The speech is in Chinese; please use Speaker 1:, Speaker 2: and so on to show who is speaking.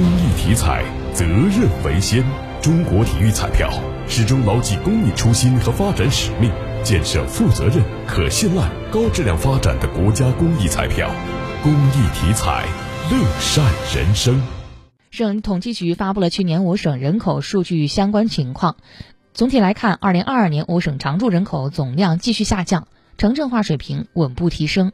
Speaker 1: 公益体彩，责任为先。中国体育彩票始终牢记公益初心和发展使命，建设负责任、可信赖、高质量发展的国家公益彩票。公益体彩，乐善人生。
Speaker 2: 省统计局发布了去年我省人口数据相关情况。总体来看，二零二二年我省常住人口总量继续下降，城镇化水平稳步提升。